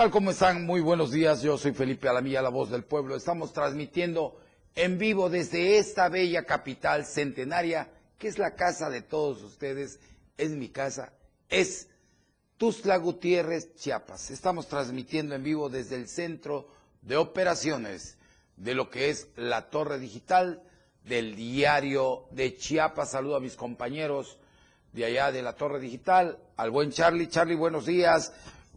Hola, ¿qué tal? ¿Cómo están? Muy buenos días. Yo soy Felipe Alamilla, la voz del pueblo. Estamos transmitiendo en vivo desde esta bella capital centenaria, que es la casa de todos ustedes, es mi casa, es Tuzla Gutiérrez, Chiapas. Estamos transmitiendo en vivo desde el centro de operaciones de lo que es la torre digital del diario de Chiapas. Saludo a mis compañeros de allá de la torre digital, al buen Charlie. Charlie, buenos días.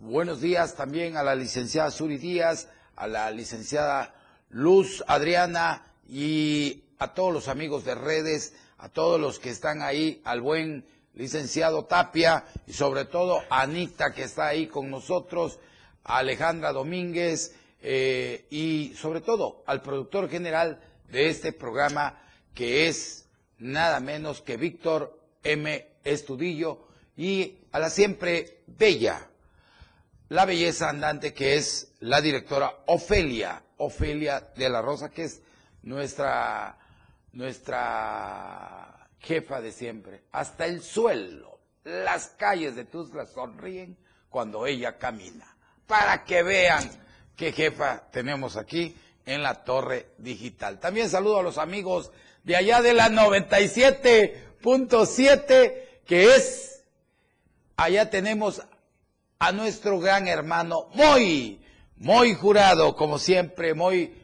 Buenos días también a la licenciada Suri Díaz, a la licenciada Luz Adriana y a todos los amigos de redes, a todos los que están ahí, al buen licenciado Tapia y sobre todo a Anita que está ahí con nosotros, a Alejandra Domínguez eh, y sobre todo al productor general de este programa que es nada menos que Víctor M. Estudillo y a la siempre bella la belleza andante que es la directora Ofelia, Ofelia de la Rosa, que es nuestra, nuestra jefa de siempre. Hasta el suelo, las calles de Tuzla sonríen cuando ella camina. Para que vean qué jefa tenemos aquí en la torre digital. También saludo a los amigos de allá de la 97.7, que es, allá tenemos a nuestro gran hermano muy, muy jurado, como siempre, muy,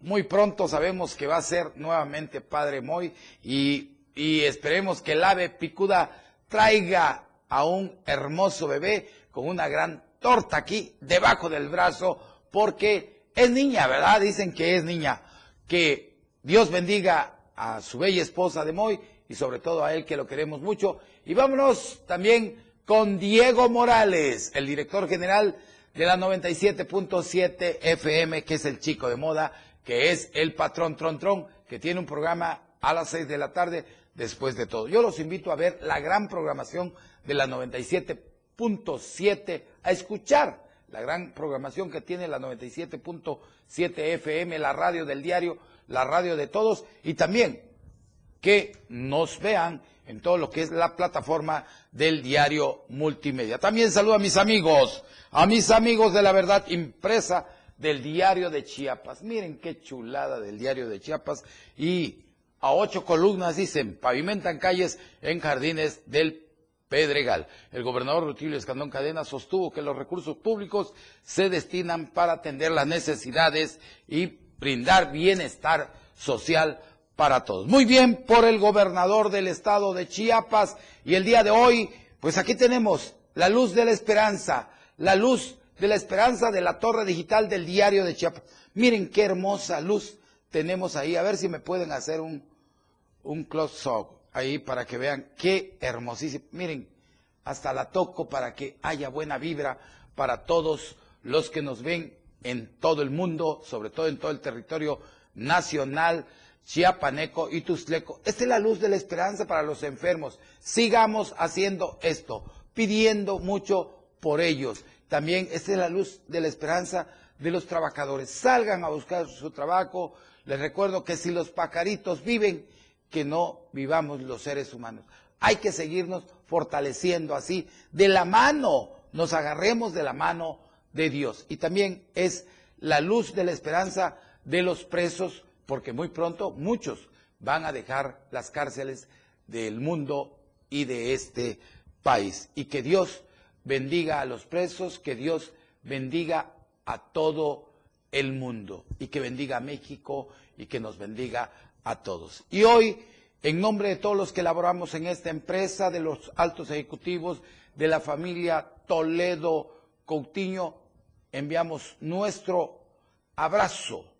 muy pronto sabemos que va a ser nuevamente Padre Moy y, y esperemos que el ave picuda traiga a un hermoso bebé con una gran torta aquí debajo del brazo porque es niña, ¿verdad? Dicen que es niña. Que Dios bendiga a su bella esposa de Moy y sobre todo a él que lo queremos mucho. Y vámonos también con Diego Morales, el director general de la 97.7 FM, que es el chico de moda, que es el patrón Tron Tron, que tiene un programa a las 6 de la tarde después de todo. Yo los invito a ver la gran programación de la 97.7, a escuchar la gran programación que tiene la 97.7 FM, la radio del diario, la radio de todos, y también que nos vean en todo lo que es la plataforma del diario multimedia. También saludo a mis amigos, a mis amigos de la verdad impresa del diario de Chiapas. Miren qué chulada del diario de Chiapas. Y a ocho columnas dicen, pavimentan calles en jardines del Pedregal. El gobernador Rutilio Escandón Cadena sostuvo que los recursos públicos se destinan para atender las necesidades y brindar bienestar social para todos. Muy bien por el gobernador del estado de Chiapas y el día de hoy, pues aquí tenemos la luz de la esperanza, la luz de la esperanza de la torre digital del diario de Chiapas. Miren qué hermosa luz tenemos ahí. A ver si me pueden hacer un, un close-up ahí para que vean qué hermosísimo. Miren, hasta la toco para que haya buena vibra para todos los que nos ven en todo el mundo, sobre todo en todo el territorio nacional chiapaneco y tuzleco. Esta es la luz de la esperanza para los enfermos. Sigamos haciendo esto, pidiendo mucho por ellos. También esta es la luz de la esperanza de los trabajadores. Salgan a buscar su trabajo. Les recuerdo que si los pacaritos viven, que no vivamos los seres humanos. Hay que seguirnos fortaleciendo así, de la mano, nos agarremos de la mano de Dios. Y también es la luz de la esperanza de los presos porque muy pronto muchos van a dejar las cárceles del mundo y de este país. Y que Dios bendiga a los presos, que Dios bendiga a todo el mundo y que bendiga a México y que nos bendiga a todos. Y hoy, en nombre de todos los que laboramos en esta empresa, de los altos ejecutivos, de la familia Toledo Coutinho, enviamos nuestro abrazo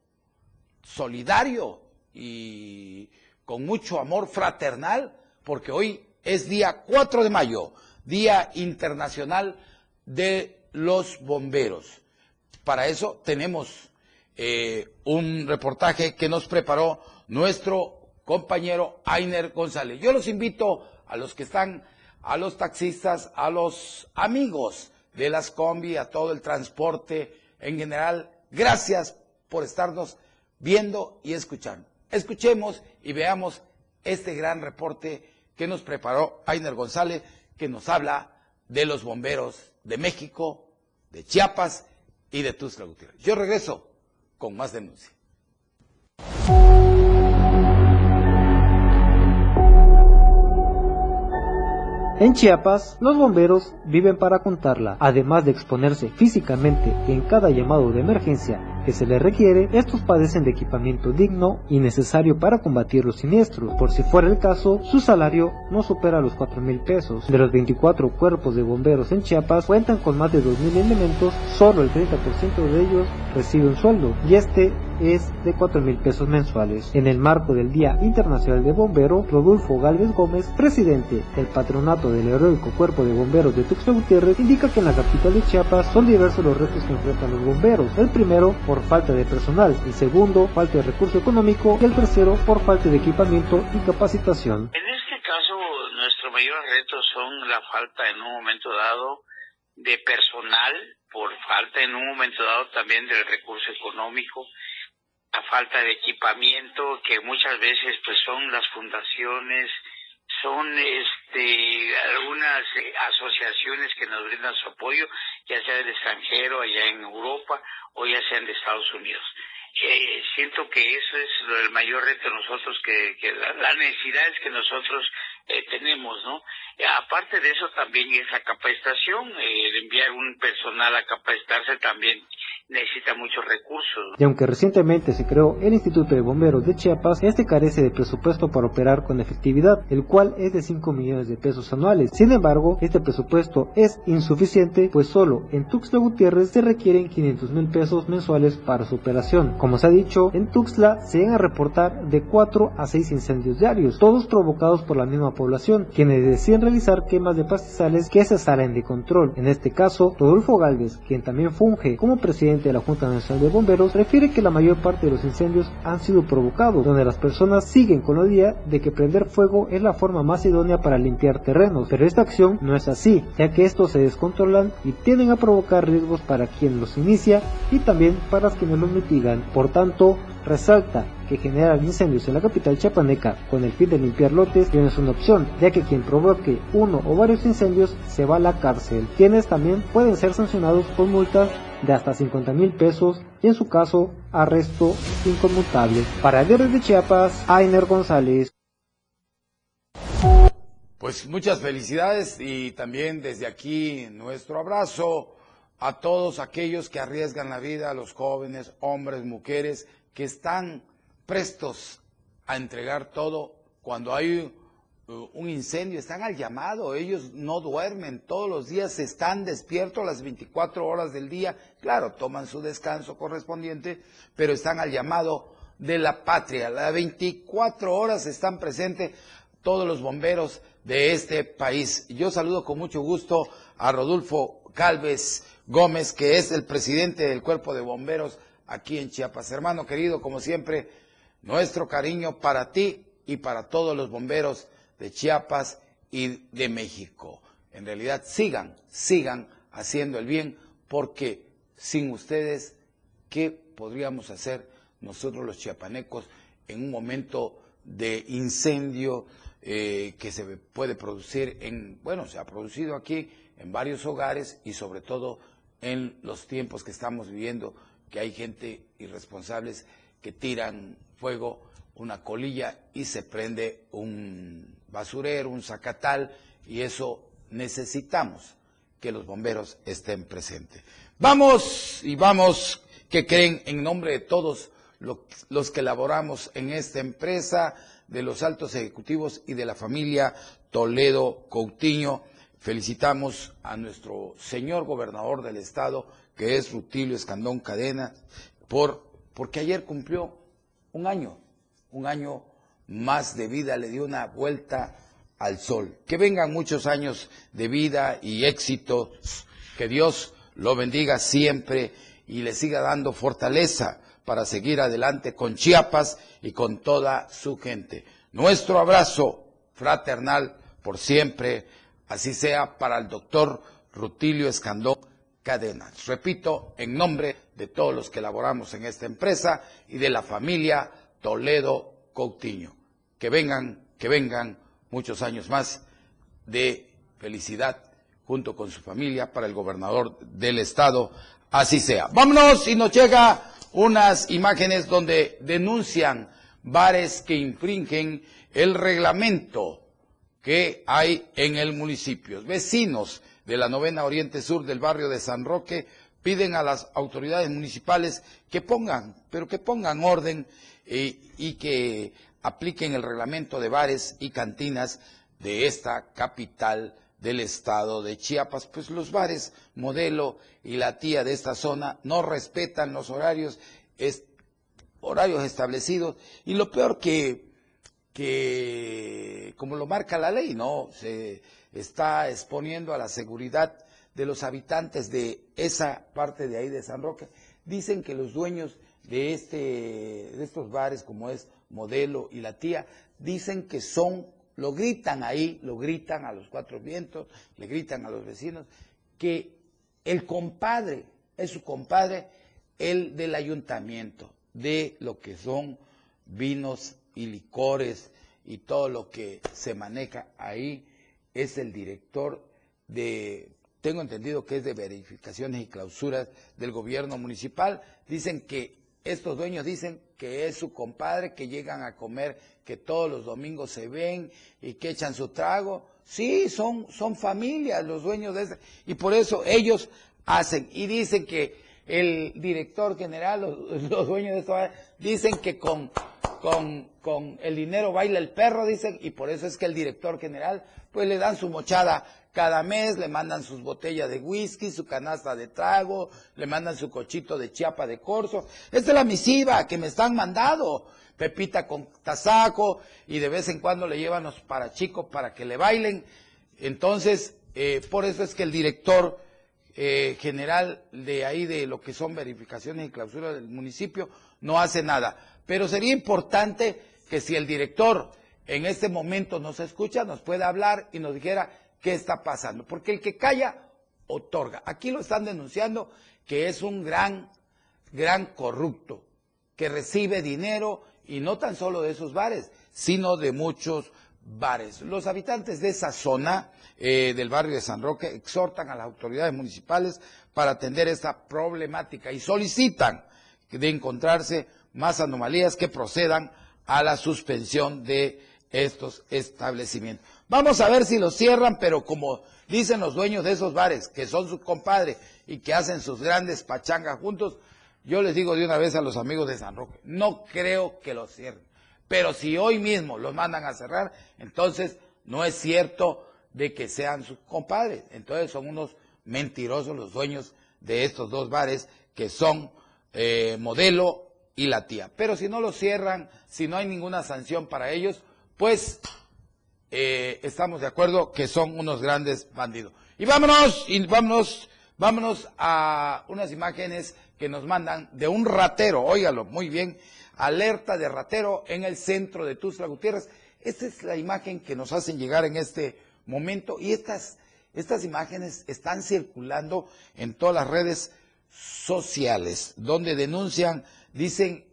solidario y con mucho amor fraternal, porque hoy es día 4 de mayo, Día Internacional de los Bomberos. Para eso tenemos eh, un reportaje que nos preparó nuestro compañero Ainer González. Yo los invito a los que están, a los taxistas, a los amigos de las combi, a todo el transporte en general. Gracias por estarnos viendo y escuchando. Escuchemos y veamos este gran reporte que nos preparó Ainer González, que nos habla de los bomberos de México, de Chiapas y de Tuxtla Gutiérrez. Yo regreso con más denuncia. En Chiapas, los bomberos viven para contarla, además de exponerse físicamente en cada llamado de emergencia que se les requiere, estos padecen de equipamiento digno y necesario para combatir los siniestros. Por si fuera el caso, su salario no supera los 4 mil pesos. De los 24 cuerpos de bomberos en Chiapas cuentan con más de 2 mil elementos, solo el 30% de ellos recibe un sueldo y este es de 4 mil pesos mensuales. En el marco del Día Internacional de Bombero, Rodolfo Galvez Gómez, presidente del patronato del heroico Cuerpo de Bomberos de Tuxtla Gutiérrez, indica que en la capital de Chiapas son diversos los retos que enfrentan los bomberos. El primero, por falta de personal, el segundo, falta de recurso económico y el tercero, por falta de equipamiento y capacitación. En este caso, nuestro mayor reto son la falta en un momento dado de personal, por falta en un momento dado también del recurso económico la falta de equipamiento que muchas veces pues son las fundaciones son este algunas eh, asociaciones que nos brindan su apoyo ya sea del extranjero allá en Europa o ya sean de Estados Unidos eh, siento que eso es el mayor reto nosotros que, la, la necesidad es que nosotros eh, tenemos, ¿no? aparte de eso también esa capacitación, eh, el enviar un personal a capacitarse también necesita muchos recursos. Y aunque recientemente se creó el Instituto de Bomberos de Chiapas, este carece de presupuesto para operar con efectividad, el cual es de 5 millones de pesos anuales. Sin embargo, este presupuesto es insuficiente, pues solo en Tuxtla Gutiérrez se requieren 500 mil pesos mensuales para su operación. Como se ha dicho, en Tuxtla se van a reportar de 4 a 6 incendios diarios, todos provocados por la misma población, quienes deciden realizar quemas de pastizales que se salen de control. En este caso, Rodolfo Galvez, quien también funge como presidente de la Junta Nacional de Bomberos, refiere que la mayor parte de los incendios han sido provocados, donde las personas siguen con la idea de que prender fuego es la forma más idónea para limpiar terrenos, pero esta acción no es así, ya que estos se descontrolan y tienden a provocar riesgos para quien los inicia y también para quienes los mitigan. Por tanto, resalta que generar incendios en la capital chapaneca con el fin de limpiar lotes no es una opción, ya que quien provoque uno o varios incendios se va a la cárcel, quienes también pueden ser sancionados con multas de hasta 50 mil pesos y en su caso arresto inconmutable. Para el de Chiapas, Ainer González. Pues muchas felicidades y también desde aquí nuestro abrazo a todos aquellos que arriesgan la vida, a los jóvenes, hombres, mujeres, que están prestos a entregar todo cuando hay un incendio, están al llamado, ellos no duermen, todos los días están despiertos las 24 horas del día, claro, toman su descanso correspondiente, pero están al llamado de la patria, las 24 horas están presentes todos los bomberos de este país. Yo saludo con mucho gusto a Rodolfo Calves Gómez, que es el presidente del Cuerpo de Bomberos aquí en Chiapas. Hermano querido, como siempre, nuestro cariño para ti y para todos los bomberos de Chiapas y de México. En realidad, sigan, sigan haciendo el bien, porque sin ustedes, ¿qué podríamos hacer nosotros los chiapanecos en un momento de incendio eh, que se puede producir en, bueno, se ha producido aquí en varios hogares y sobre todo en los tiempos que estamos viviendo que hay gente irresponsables que tiran fuego, una colilla y se prende un basurero, un zacatal, y eso necesitamos que los bomberos estén presentes. Vamos y vamos, que creen en nombre de todos los que laboramos en esta empresa, de los altos ejecutivos y de la familia Toledo Coutinho. Felicitamos a nuestro señor gobernador del estado, que es Rutilio Escandón Cadena, por, porque ayer cumplió un año, un año más de vida, le dio una vuelta al sol. Que vengan muchos años de vida y éxito, que Dios lo bendiga siempre y le siga dando fortaleza para seguir adelante con Chiapas y con toda su gente. Nuestro abrazo fraternal por siempre, así sea para el doctor Rutilio Escandón cadenas. Repito, en nombre de todos los que laboramos en esta empresa y de la familia Toledo Coutinho. Que vengan, que vengan muchos años más de felicidad junto con su familia, para el gobernador del estado, así sea. Vámonos y nos llega unas imágenes donde denuncian bares que infringen el reglamento que hay en el municipio. Vecinos de la novena Oriente Sur del barrio de San Roque piden a las autoridades municipales que pongan, pero que pongan orden eh, y que apliquen el reglamento de bares y cantinas de esta capital del estado de Chiapas, pues los bares modelo y la tía de esta zona no respetan los horarios, horarios establecidos y lo peor que, que, como lo marca la ley, ¿no? Se está exponiendo a la seguridad de los habitantes de esa parte de ahí de San Roque. Dicen que los dueños de, este, de estos bares, como es Modelo y La Tía, dicen que son lo gritan ahí, lo gritan a los cuatro vientos, le gritan a los vecinos, que el compadre es su compadre, el del ayuntamiento, de lo que son vinos y licores y todo lo que se maneja ahí, es el director de, tengo entendido que es de verificaciones y clausuras del gobierno municipal, dicen que estos dueños dicen que es su compadre, que llegan a comer, que todos los domingos se ven y que echan su trago. Sí, son, son familias los dueños de este. Y por eso ellos hacen. Y dicen que el director general, los, dueños de esto, dicen que con, con, con el dinero baila el perro, dicen, y por eso es que el director general, pues le dan su mochada cada mes le mandan sus botellas de whisky, su canasta de trago, le mandan su cochito de chiapa de corso. Esta es la misiva que me están mandando. Pepita con tasaco y de vez en cuando le llevan los parachicos para que le bailen. Entonces, eh, por eso es que el director eh, general de ahí, de lo que son verificaciones y clausuras del municipio, no hace nada. Pero sería importante que si el director en este momento nos escucha, nos pueda hablar y nos dijera qué está pasando. Porque el que calla, otorga. Aquí lo están denunciando que es un gran, gran corrupto, que recibe dinero y no tan solo de esos bares, sino de muchos bares. Los habitantes de esa zona eh, del barrio de San Roque exhortan a las autoridades municipales para atender esta problemática y solicitan de encontrarse más anomalías que procedan a la suspensión de estos establecimientos. Vamos a ver si los cierran, pero como dicen los dueños de esos bares, que son sus compadres y que hacen sus grandes pachangas juntos, yo les digo de una vez a los amigos de San Roque, no creo que los cierren. Pero si hoy mismo los mandan a cerrar, entonces no es cierto de que sean sus compadres. Entonces son unos mentirosos los dueños de estos dos bares que son eh, Modelo y La Tía. Pero si no los cierran, si no hay ninguna sanción para ellos, pues eh, estamos de acuerdo que son unos grandes bandidos. Y vámonos, y vámonos, vámonos a unas imágenes que nos mandan de un ratero, óigalo muy bien, alerta de ratero en el centro de Tuzla Gutiérrez. Esta es la imagen que nos hacen llegar en este momento y estas, estas imágenes están circulando en todas las redes sociales, donde denuncian, dicen,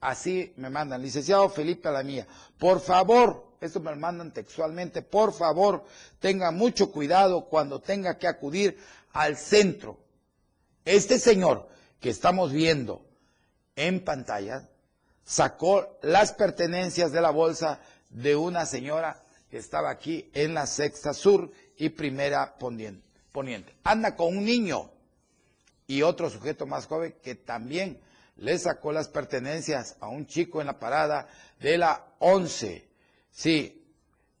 así me mandan, licenciado Felipe Alamía, por favor, esto me lo mandan textualmente, por favor, tenga mucho cuidado cuando tenga que acudir al centro. Este señor que estamos viendo en pantalla sacó las pertenencias de la bolsa de una señora que estaba aquí en la sexta sur y primera poniente. Anda con un niño y otro sujeto más joven que también le sacó las pertenencias a un chico en la parada de la 11 Sí,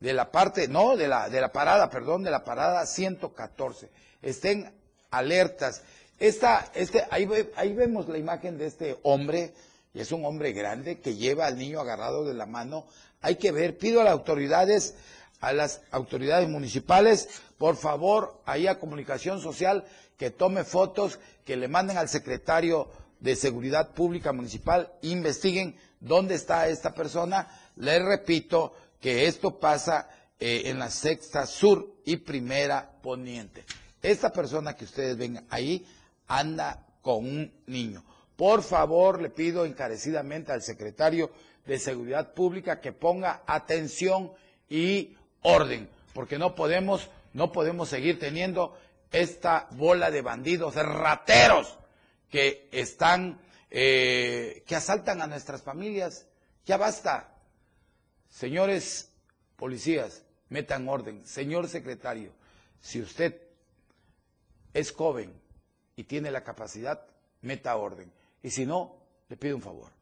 de la parte, no, de la, de la parada, perdón, de la parada 114. Estén alertas. Esta, este, ahí, ahí vemos la imagen de este hombre, y es un hombre grande que lleva al niño agarrado de la mano. Hay que ver, pido a las autoridades, a las autoridades municipales, por favor, ahí a Comunicación Social, que tome fotos, que le manden al secretario de Seguridad Pública Municipal, investiguen dónde está esta persona. Les repito, que esto pasa eh, en la sexta sur y primera poniente. Esta persona que ustedes ven ahí anda con un niño. Por favor, le pido encarecidamente al secretario de Seguridad Pública que ponga atención y orden, porque no podemos, no podemos seguir teniendo esta bola de bandidos, de rateros que están, eh, que asaltan a nuestras familias. Ya basta. Señores policías, metan orden. Señor secretario, si usted es joven y tiene la capacidad, meta orden. Y si no, le pido un favor,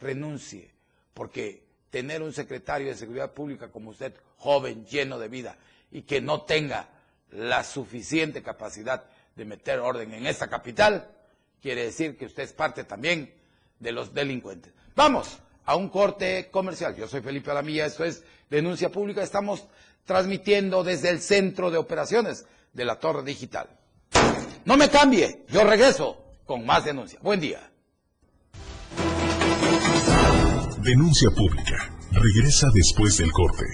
renuncie, porque tener un secretario de Seguridad Pública como usted, joven, lleno de vida, y que no tenga la suficiente capacidad de meter orden en esta capital, quiere decir que usted es parte también de los delincuentes. Vamos a un corte comercial. Yo soy Felipe Alamilla, esto es Denuncia Pública. Estamos transmitiendo desde el centro de operaciones de la Torre Digital. No me cambie, yo regreso con más denuncia. Buen día. Denuncia Pública. Regresa después del corte.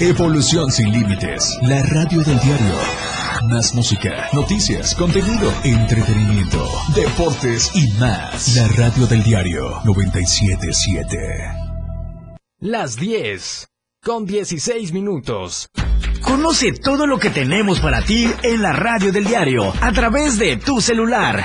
Evolución sin límites. La radio del diario. Más música, noticias, contenido, entretenimiento, deportes y más. La radio del diario 977. Las 10 con 16 minutos. Conoce todo lo que tenemos para ti en la radio del diario a través de tu celular.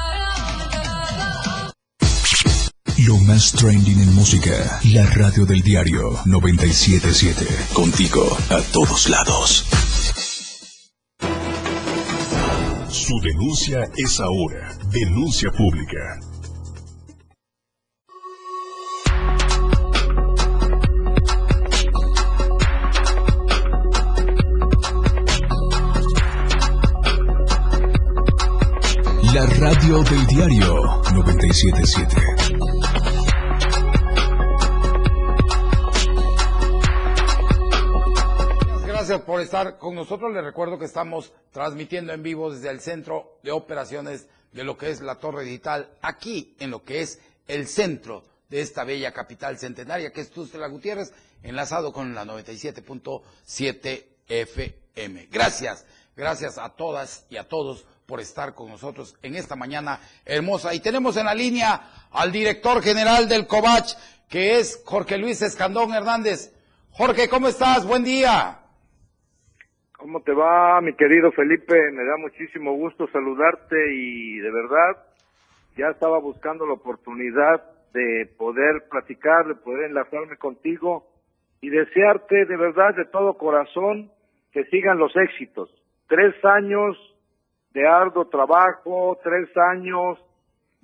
Lo más trending en música. La radio del diario 977. Contigo a todos lados. Su denuncia es ahora. Denuncia pública. La radio del diario 977. Por estar con nosotros. Les recuerdo que estamos transmitiendo en vivo desde el centro de operaciones de lo que es la Torre Digital, aquí en lo que es el centro de esta bella capital centenaria, que es Tustela Gutiérrez, enlazado con la 97.7 FM. Gracias, gracias a todas y a todos por estar con nosotros en esta mañana hermosa. Y tenemos en la línea al director general del COVACH, que es Jorge Luis Escandón Hernández. Jorge, ¿cómo estás? Buen día. ¿Cómo te va, mi querido Felipe? Me da muchísimo gusto saludarte y de verdad ya estaba buscando la oportunidad de poder platicar, de poder enlazarme contigo y desearte de verdad, de todo corazón, que sigan los éxitos. Tres años de arduo trabajo, tres años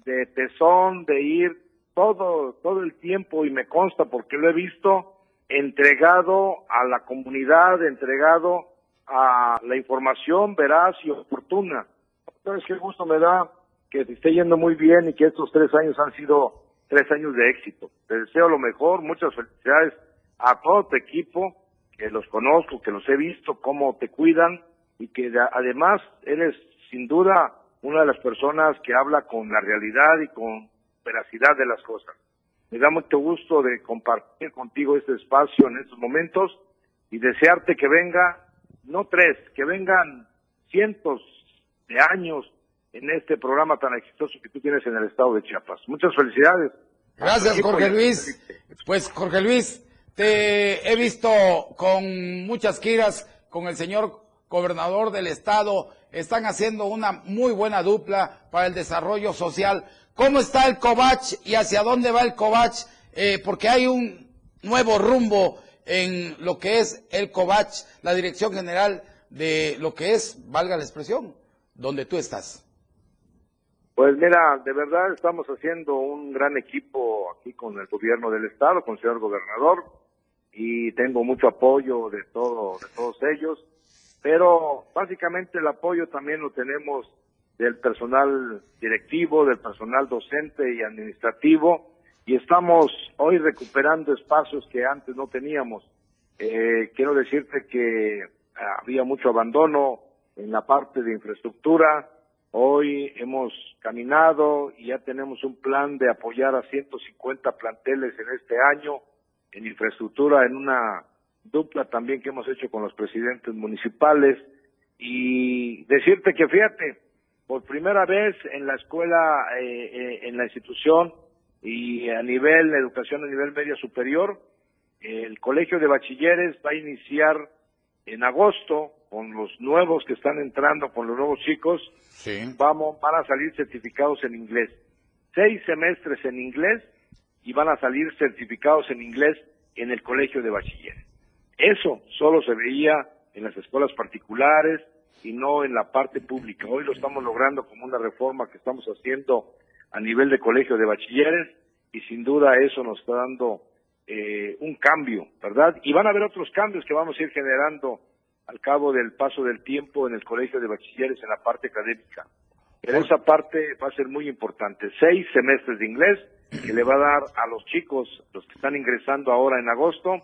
de tesón, de ir todo, todo el tiempo, y me consta porque lo he visto, entregado a la comunidad, entregado a la información veraz y oportuna. Entonces, qué gusto me da que te esté yendo muy bien y que estos tres años han sido tres años de éxito. Te deseo lo mejor, muchas felicidades a todo tu equipo, que los conozco, que los he visto, cómo te cuidan y que además eres sin duda una de las personas que habla con la realidad y con veracidad de las cosas. Me da mucho gusto de compartir contigo este espacio en estos momentos y desearte que venga, no tres, que vengan cientos de años en este programa tan exitoso que tú tienes en el estado de Chiapas. Muchas felicidades. Gracias, Jorge Luis. Pues, Jorge Luis, te he visto con muchas giras con el señor gobernador del estado. Están haciendo una muy buena dupla para el desarrollo social. ¿Cómo está el COVACH y hacia dónde va el COVACH? Eh, porque hay un nuevo rumbo en lo que es el COVACH, la Dirección General de lo que es, valga la expresión, donde tú estás. Pues mira, de verdad estamos haciendo un gran equipo aquí con el gobierno del estado, con el señor gobernador, y tengo mucho apoyo de todo, de todos ellos, pero básicamente el apoyo también lo tenemos del personal directivo, del personal docente y administrativo, y estamos hoy recuperando espacios que antes no teníamos. Eh, quiero decirte que había mucho abandono en la parte de infraestructura, Hoy hemos caminado y ya tenemos un plan de apoyar a 150 planteles en este año en infraestructura, en una dupla también que hemos hecho con los presidentes municipales. Y decirte que fíjate, por primera vez en la escuela, eh, eh, en la institución y a nivel de educación a nivel media superior, el colegio de bachilleres va a iniciar en agosto con los nuevos que están entrando, con los nuevos chicos, vamos, van a salir certificados en inglés. Seis semestres en inglés y van a salir certificados en inglés en el colegio de bachiller. Eso solo se veía en las escuelas particulares y no en la parte pública. Hoy lo estamos logrando como una reforma que estamos haciendo a nivel de colegio de bachilleres y sin duda eso nos está dando eh, un cambio, ¿verdad? Y van a haber otros cambios que vamos a ir generando al cabo del paso del tiempo en el colegio de bachilleres en la parte académica. Pero esa parte va a ser muy importante. Seis semestres de inglés que le va a dar a los chicos, los que están ingresando ahora en agosto,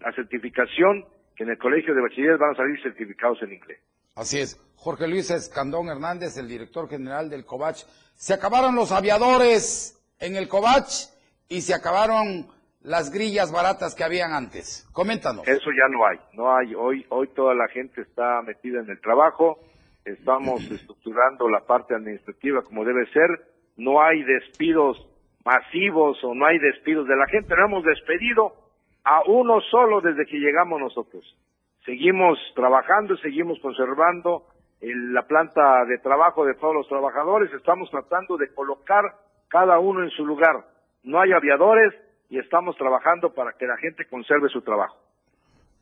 la certificación que en el colegio de bachilleres van a salir certificados en inglés. Así es. Jorge Luis Escandón Hernández, el director general del COVACH. Se acabaron los aviadores en el COVACH y se acabaron las grillas baratas que habían antes. Coméntanos. Eso ya no hay, no hay. Hoy, hoy toda la gente está metida en el trabajo, estamos estructurando la parte administrativa como debe ser, no hay despidos masivos o no hay despidos de la gente, no hemos despedido a uno solo desde que llegamos nosotros. Seguimos trabajando, seguimos conservando la planta de trabajo de todos los trabajadores, estamos tratando de colocar cada uno en su lugar. No hay aviadores, y estamos trabajando para que la gente conserve su trabajo.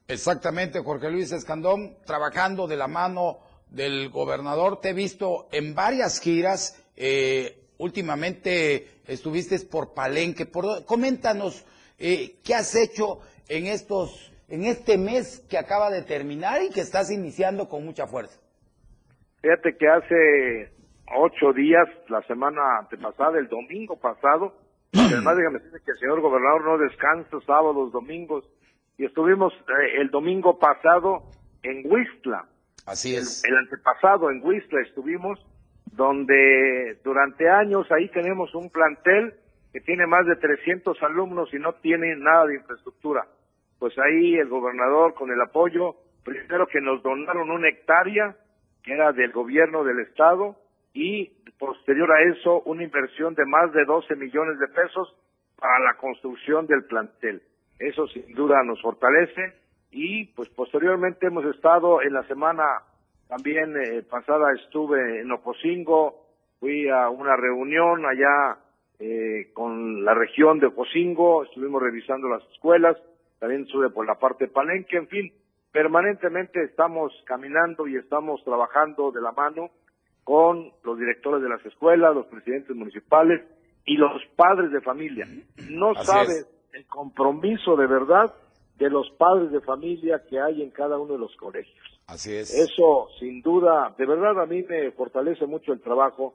Exactamente, Jorge Luis Escandón, trabajando de la mano del gobernador. Te he visto en varias giras. Eh, últimamente estuviste por Palenque. Por, coméntanos eh, qué has hecho en estos, en este mes que acaba de terminar y que estás iniciando con mucha fuerza. Fíjate que hace ocho días, la semana antepasada, el domingo pasado, Además, déjame decirle que el señor gobernador no descansa sábados, domingos. Y estuvimos eh, el domingo pasado en Huistla. Así es. El, antepasado en Huistla estuvimos, donde durante años ahí tenemos un plantel que tiene más de 300 alumnos y no tiene nada de infraestructura. Pues ahí el gobernador, con el apoyo, primero que nos donaron una hectárea, que era del gobierno del estado, y posterior a eso una inversión de más de 12 millones de pesos para la construcción del plantel. Eso sin duda nos fortalece y pues posteriormente hemos estado en la semana también eh, pasada estuve en Ocosingo, fui a una reunión allá eh, con la región de Ocosingo, estuvimos revisando las escuelas, también estuve por la parte de Palenque, en fin, permanentemente estamos caminando y estamos trabajando de la mano con los directores de las escuelas, los presidentes municipales y los padres de familia. No sabes el compromiso de verdad de los padres de familia que hay en cada uno de los colegios. Así es. Eso, sin duda, de verdad a mí me fortalece mucho el trabajo,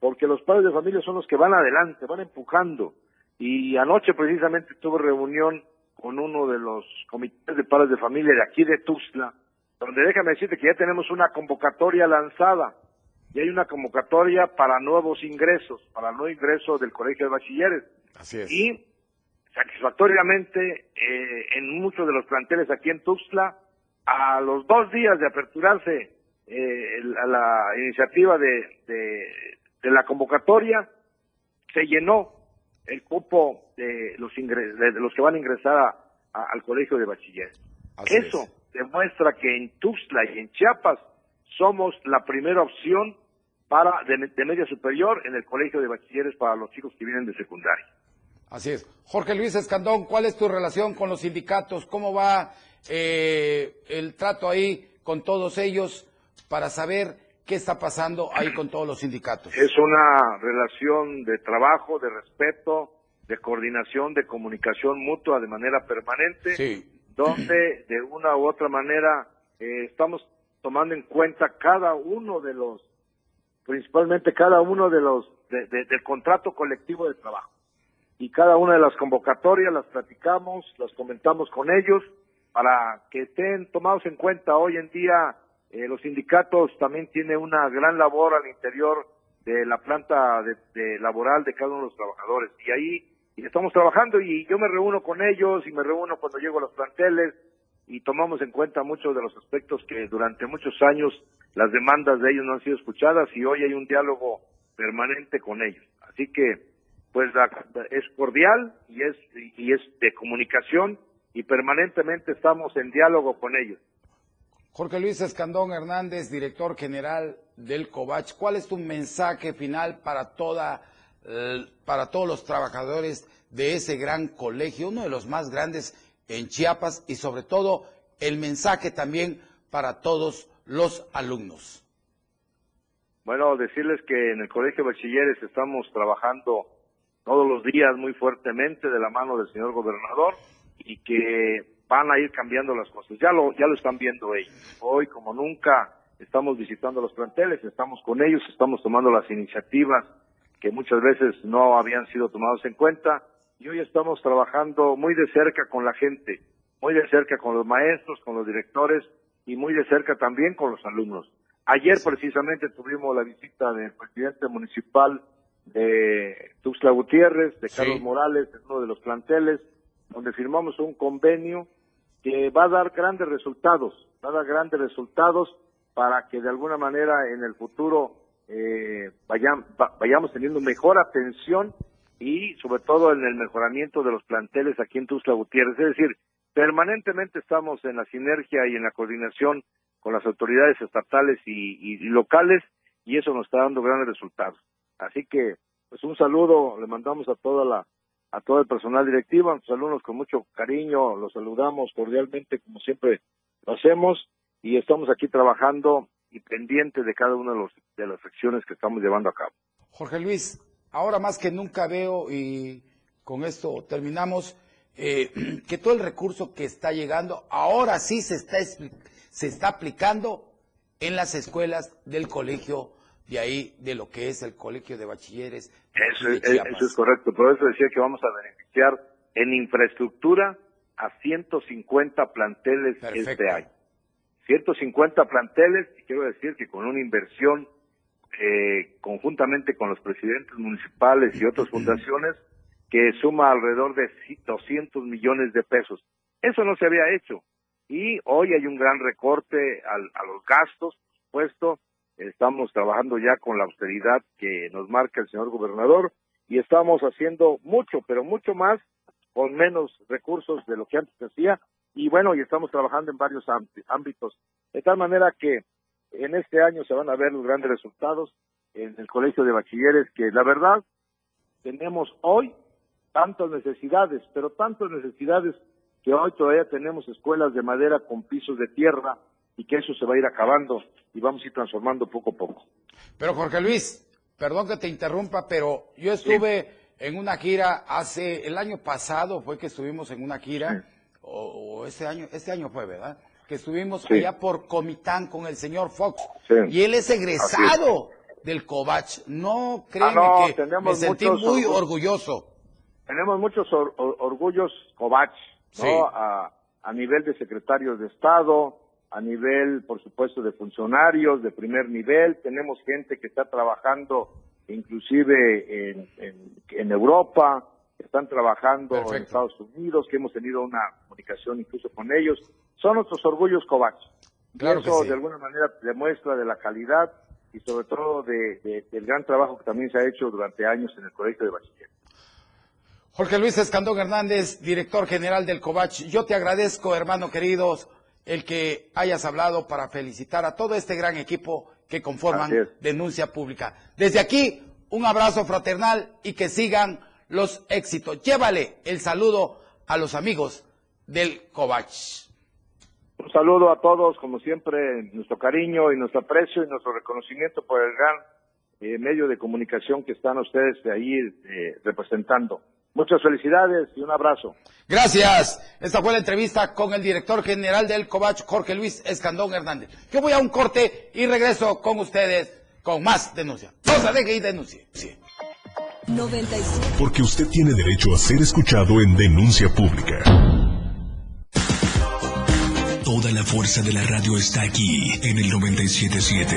porque los padres de familia son los que van adelante, van empujando. Y anoche precisamente tuve reunión con uno de los comités de padres de familia de aquí de Tuxtla, donde déjame decirte que ya tenemos una convocatoria lanzada y hay una convocatoria para nuevos ingresos, para nuevo ingreso del Colegio de Bachilleres. Así es. Y satisfactoriamente eh, en muchos de los planteles aquí en Tuxtla, a los dos días de aperturarse eh, la, la iniciativa de, de, de la convocatoria, se llenó el cupo de los ingres, de los que van a ingresar a- a- al colegio de bachilleres. Así Eso es. demuestra que en Tuxtla y en Chiapas somos la primera opción para de, de media superior en el colegio de bachilleres para los chicos que vienen de secundaria. Así es. Jorge Luis Escandón, ¿cuál es tu relación con los sindicatos? ¿Cómo va eh, el trato ahí con todos ellos para saber qué está pasando ahí con todos los sindicatos? Es una relación de trabajo, de respeto, de coordinación, de comunicación mutua de manera permanente, Sí. donde de una u otra manera eh, estamos tomando en cuenta cada uno de los, principalmente cada uno de los, de- de- del contrato colectivo de trabajo. Y cada una de las convocatorias las platicamos, las comentamos con ellos, para que estén tomados en cuenta hoy en día eh, los sindicatos también tienen una gran labor al interior de la planta de, de laboral de cada uno de los trabajadores. Y ahí y estamos trabajando y yo me reúno con ellos y me reúno cuando llego a los planteles y tomamos en cuenta muchos de los aspectos que durante muchos años las demandas de ellos no han sido escuchadas y hoy hay un diálogo permanente con ellos. Así que pues la- es cordial y es y es de comunicación y permanentemente estamos en diálogo con ellos Jorge Luis Escandón Hernández, director general del COVACH, ¿cuál es tu mensaje final para toda eh, para todos los trabajadores de ese gran colegio, uno de los más grandes en Chiapas y sobre todo el mensaje también para todos los alumnos? Bueno, decirles que en el Colegio de Bachilleres estamos trabajando todos los días muy fuertemente de la mano del señor gobernador y que van a ir cambiando las cosas. Ya lo, ya lo están viendo ellos. Hoy, como nunca, estamos visitando los planteles, estamos con ellos, estamos tomando las iniciativas que muchas veces no habían sido tomadas en cuenta y hoy estamos trabajando muy de cerca con la gente, muy de cerca con los maestros, con los directores y muy de cerca también con los alumnos. Ayer precisamente tuvimos la visita del presidente municipal de Tuxtla Gutiérrez, de Sí. Carlos Morales, en uno de los planteles, donde firmamos un convenio que va a dar grandes resultados, va a dar grandes resultados para que de alguna manera en el futuro eh, vayam- va- vayamos teniendo mejor atención y sobre todo en el mejoramiento de los planteles aquí en Tuxtla Gutiérrez. Es decir, permanentemente estamos en la sinergia y en la coordinación con las autoridades estatales y, y locales y eso nos está dando grandes resultados. Así que, pues un saludo le mandamos a toda la a todo el personal directivo, a nuestros alumnos con mucho cariño, los saludamos cordialmente como siempre lo hacemos y estamos aquí trabajando y pendientes de cada una de, los, de las acciones que estamos llevando a cabo. Jorge Luis, ahora más que nunca veo, y con esto terminamos, eh, que todo el recurso que está llegando ahora sí se está, se está aplicando en las escuelas del colegio de ahí, de lo que es el colegio de bachilleres. Eso, de es- Chiapas. eso es correcto, por eso decía que vamos a beneficiar en infraestructura a 150 planteles Perfecto. este año. 150 planteles, y quiero decir que con una inversión eh, conjuntamente con los presidentes municipales y otras fundaciones que suma alrededor de 200 millones de pesos. Eso no se había hecho. Y hoy hay un gran recorte al- a los gastos, por supuesto. Estamos trabajando ya con la austeridad que nos marca el señor gobernador y estamos haciendo mucho, pero mucho más con menos recursos de lo que antes hacía. Y bueno, y estamos trabajando en varios ámbi- ámbitos. De tal manera que en este año se van a ver los grandes resultados en el colegio de bachilleres, que la verdad tenemos hoy tantas necesidades, pero tantas necesidades que hoy todavía tenemos escuelas de madera con pisos de tierra y que eso se va a ir acabando y vamos a ir transformando poco a poco. Pero Jorge Luis, perdón que te interrumpa, pero yo estuve en una gira hace, el año pasado fue que estuvimos en una gira, o, o este año, este año fue, ¿verdad? Que estuvimos Sí. allá por Comitán con el señor Fox. Y él es egresado del Covach. No créeme Ah, no, que me sentí muy orgu- orgulloso. Tenemos muchos or- or- orgullos Covach, ¿no? A, a nivel de secretarios de Estado, a nivel, por supuesto, de funcionarios de primer nivel. Tenemos gente que está trabajando inclusive en, en, Europa, están trabajando en Estados Unidos, que hemos tenido una comunicación incluso con ellos. Son nuestros orgullos Kovacs. Claro eso de alguna manera demuestra de la calidad y sobre todo de, del gran trabajo que también se ha hecho durante años en el Colegio de Bachiller. Jorge Luis Escandón Hernández, director general del COVACH, yo te agradezco, hermano queridos, el que hayas hablado para felicitar a todo este gran equipo que conforman Denuncia Pública. Desde aquí, un abrazo fraternal y que sigan los éxitos. Llévale el saludo a los amigos del COVACH. Un saludo a todos, como siempre, nuestro cariño y nuestro aprecio y nuestro reconocimiento por el gran eh, medio de comunicación que están ustedes ahí eh, representando. Muchas felicidades y un abrazo. Gracias. Esta fue la entrevista con el director general del COVACH, Jorge Luis Escandón Hernández. Yo voy a un corte y regreso con ustedes con más denuncia. No se deje y denuncie. Sí. 97. Porque usted tiene derecho a ser escuchado en denuncia pública. Toda la fuerza de la radio está aquí en el 977.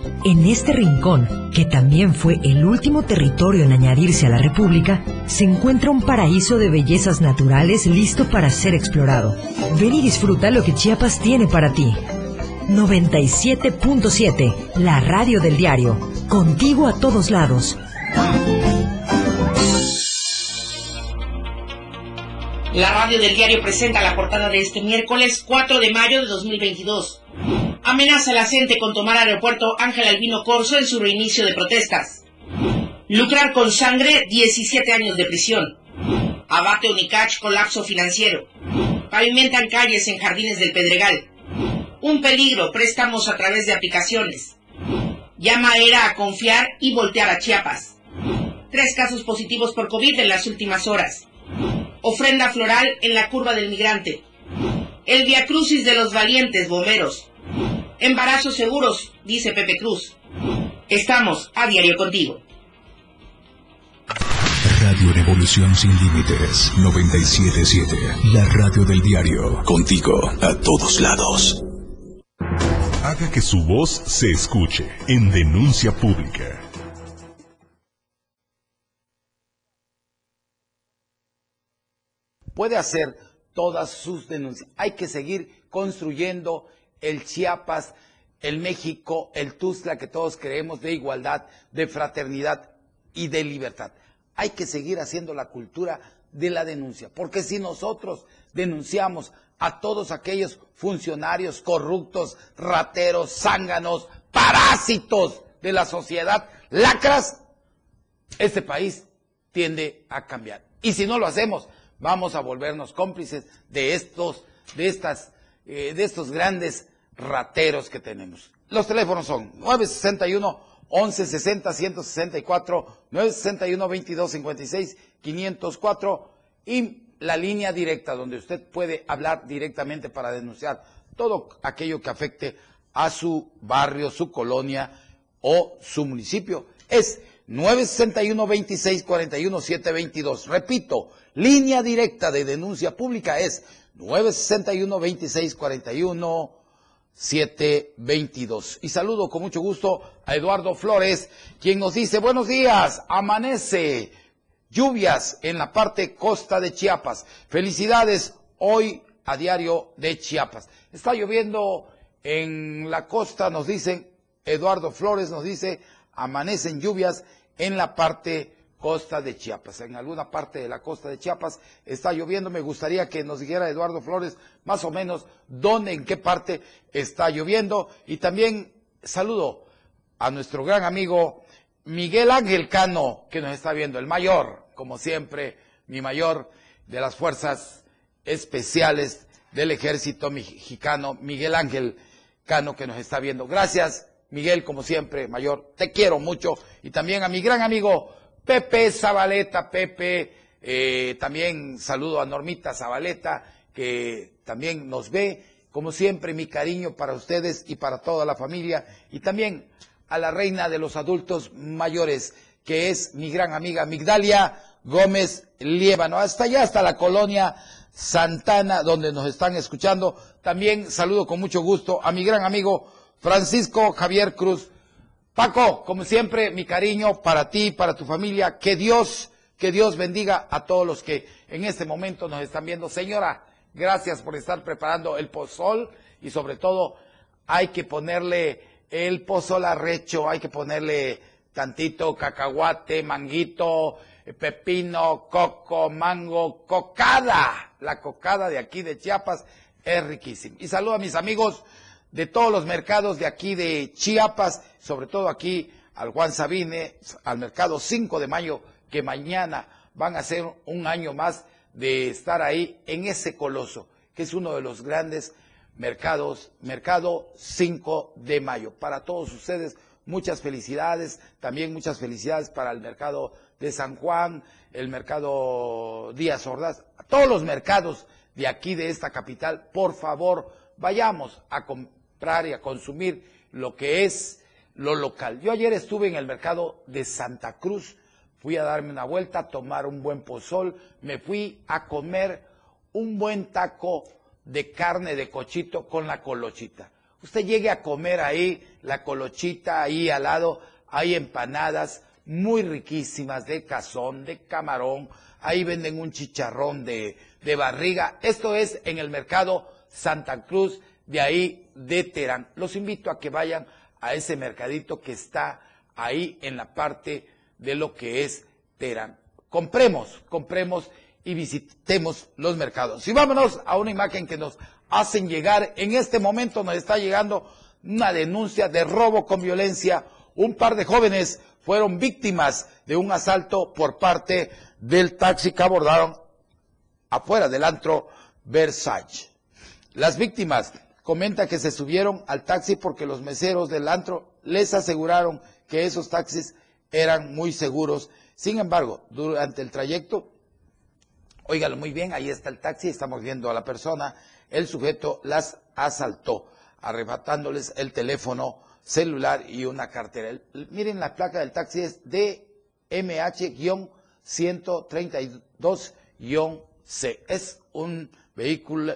en este rincón, que también fue el último territorio en añadirse a la República, se encuentra un paraíso de bellezas naturales listo para ser explorado. Ven y disfruta lo que Chiapas tiene para ti. 97.7, la radio del diario. Contigo a todos lados. La radio del diario presenta la portada de este miércoles 4 de mayo de 2022. Amenaza la gente con tomar aeropuerto Ángel Albino Corso en su reinicio de protestas. Lucrar con sangre, 17 años de prisión. Abate Unicach, colapso financiero. Pavimentan calles en jardines del Pedregal. Un peligro, préstamos a través de aplicaciones. Llama era a confiar y voltear a Chiapas. Tres casos positivos por COVID en las últimas horas. Ofrenda floral en la curva del migrante. El Via Crucis de los valientes bomberos. Embarazos seguros, dice Pepe Cruz. Estamos a diario contigo. Radio Revolución Sin Límites 977. La radio del diario. Contigo a todos lados. Haga que su voz se escuche en denuncia pública. Puede hacer todas sus denuncias. Hay que seguir construyendo el Chiapas, el México, el Tuzla que todos creemos de igualdad, de fraternidad y de libertad. Hay que seguir haciendo la cultura de la denuncia, porque si nosotros denunciamos a todos aquellos funcionarios corruptos, rateros, zánganos, parásitos de la sociedad, lacras, este país tiende a cambiar. Y si no lo hacemos, vamos a volvernos cómplices de estos, de estas, eh, de estos grandes rateros que tenemos. Los teléfonos son 961 1160 164 961 2256 504 y la línea directa donde usted puede hablar directamente para denunciar todo aquello que afecte a su barrio, su colonia o su municipio. Es 961-2641-722. Repito, línea directa de denuncia pública es 961-2641-722. Y saludo con mucho gusto a Eduardo Flores, quien nos dice, buenos días, amanece, lluvias en la parte costa de Chiapas. Felicidades hoy a diario de Chiapas. Está lloviendo en la costa, nos dicen, Eduardo Flores nos dice, amanecen lluvias en la parte costa de Chiapas. En alguna parte de la costa de Chiapas está lloviendo. Me gustaría que nos dijera Eduardo Flores más o menos dónde, en qué parte está lloviendo. Y también saludo a nuestro gran amigo Miguel Ángel Cano, que nos está viendo, el mayor, como siempre, mi mayor de las fuerzas especiales del ejército mexicano, Miguel Ángel Cano, que nos está viendo. Gracias, Miguel, como siempre, mayor, te quiero mucho. Y también a mi gran amigo Pepe Zabaleta, Pepe, eh, también saludo a Normita Zabaleta, que también nos ve. Como siempre, mi cariño para ustedes y para toda la familia. Y también a la reina de los adultos mayores, que es mi gran amiga Migdalia Gómez Liébano. Hasta allá, hasta la colonia Santana, donde nos están escuchando. También saludo con mucho gusto a mi gran amigo Francisco Javier Cruz. Paco, como siempre, mi cariño para ti, para tu familia. Que Dios, que Dios bendiga a todos los que en este momento nos están viendo. Señora, gracias por estar preparando el pozol y sobre todo hay que ponerle el pozol arrecho, hay que ponerle tantito cacahuate, manguito, pepino, coco, mango, cocada. La cocada de aquí de Chiapas es riquísima. Y saludo a mis amigos de todos los mercados de aquí de Chiapas, sobre todo aquí al Juan Sabine, al mercado 5 de mayo, que mañana van a ser un año más de estar ahí en ese coloso, que es uno de los grandes mercados, mercado 5 de mayo. Para todos ustedes, muchas felicidades, también muchas felicidades para el mercado de San Juan, el mercado Díaz Ordaz, todos los mercados de aquí de esta capital, por favor, vayamos a y a consumir lo que es lo local. Yo ayer estuve en el mercado de Santa Cruz, fui a darme una vuelta, a tomar un buen pozol, me fui a comer un buen taco de carne de cochito con la colochita. Usted llegue a comer ahí la colochita, ahí al lado hay empanadas muy riquísimas de cazón, de camarón, ahí venden un chicharrón de, de barriga. Esto es en el mercado Santa Cruz de ahí de Terán. Los invito a que vayan a ese mercadito que está ahí en la parte de lo que es Terán. Compremos, compremos y visitemos los mercados. Y vámonos a una imagen que nos hacen llegar. En este momento nos está llegando una denuncia de robo con violencia. Un par de jóvenes fueron víctimas de un asalto por parte del taxi que abordaron afuera del antro Versailles. Las víctimas comenta que se subieron al taxi porque los meseros del antro les aseguraron que esos taxis eran muy seguros. Sin embargo, durante el trayecto, óigalo muy bien, ahí está el taxi, estamos viendo a la persona, el sujeto las asaltó, arrebatándoles el teléfono celular y una cartera. miren, la placa del taxi es DMH-132-C. Es un vehículo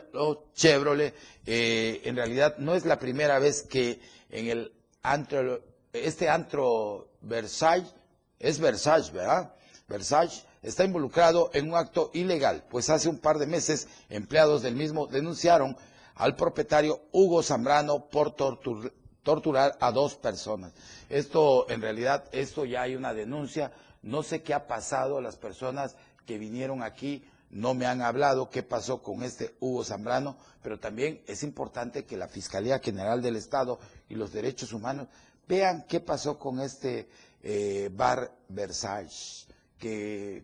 Chevrolet. Eh, en realidad no es la primera vez que en el antro, este antro Versailles, es Versailles, ¿verdad? Versailles está involucrado en un acto ilegal, pues hace un par de meses empleados del mismo denunciaron al propietario Hugo Zambrano por torturar a dos personas. Esto, en realidad, esto ya hay una denuncia. No sé qué ha pasado a las personas que vinieron aquí no me han hablado qué pasó con este Hugo Zambrano, pero también es importante que la Fiscalía General del Estado y los Derechos Humanos vean qué pasó con este eh, bar Versailles, que,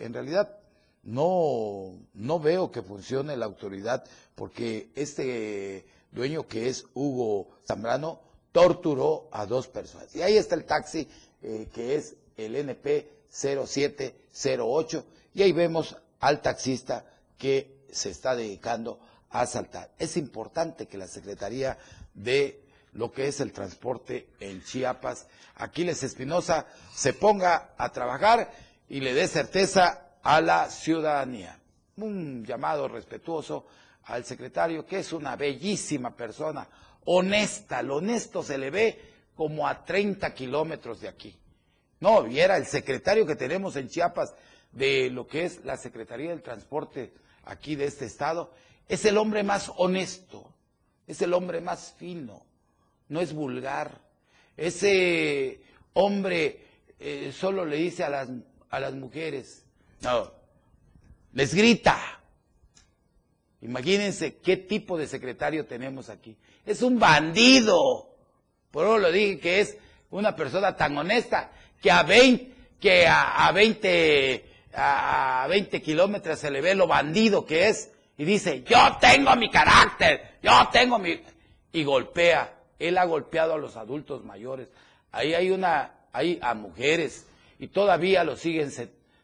en realidad no, no veo que funcione la autoridad, porque este dueño que es Hugo Zambrano torturó a dos personas. Y ahí está el taxi eh, que es el NP 0708 y ahí vemos al taxista que se está dedicando a asaltar. Es importante que la Secretaría de lo que es el transporte en Chiapas, Aquiles Espinosa, se ponga a trabajar y le dé certeza a la ciudadanía. Un llamado respetuoso al secretario, que es una bellísima persona, honesta, lo honesto se le ve como a 30 kilómetros de aquí. No, y era el secretario que tenemos en Chiapas de lo que es la Secretaría del Transporte aquí de este estado, es el hombre más honesto, es el hombre más fino, no es vulgar. Ese hombre eh, solo le dice a las, a las mujeres, no, les grita. Imagínense qué tipo de secretario tenemos aquí. Es un bandido. Por eso lo dije que es una persona tan honesta que a 20, que a, 20, a 20 kilómetros se le ve lo bandido que es y dice, yo tengo mi carácter, yo tengo mi... y golpea. Él ha golpeado a los adultos mayores. Ahí hay una, hay a mujeres y todavía lo siguen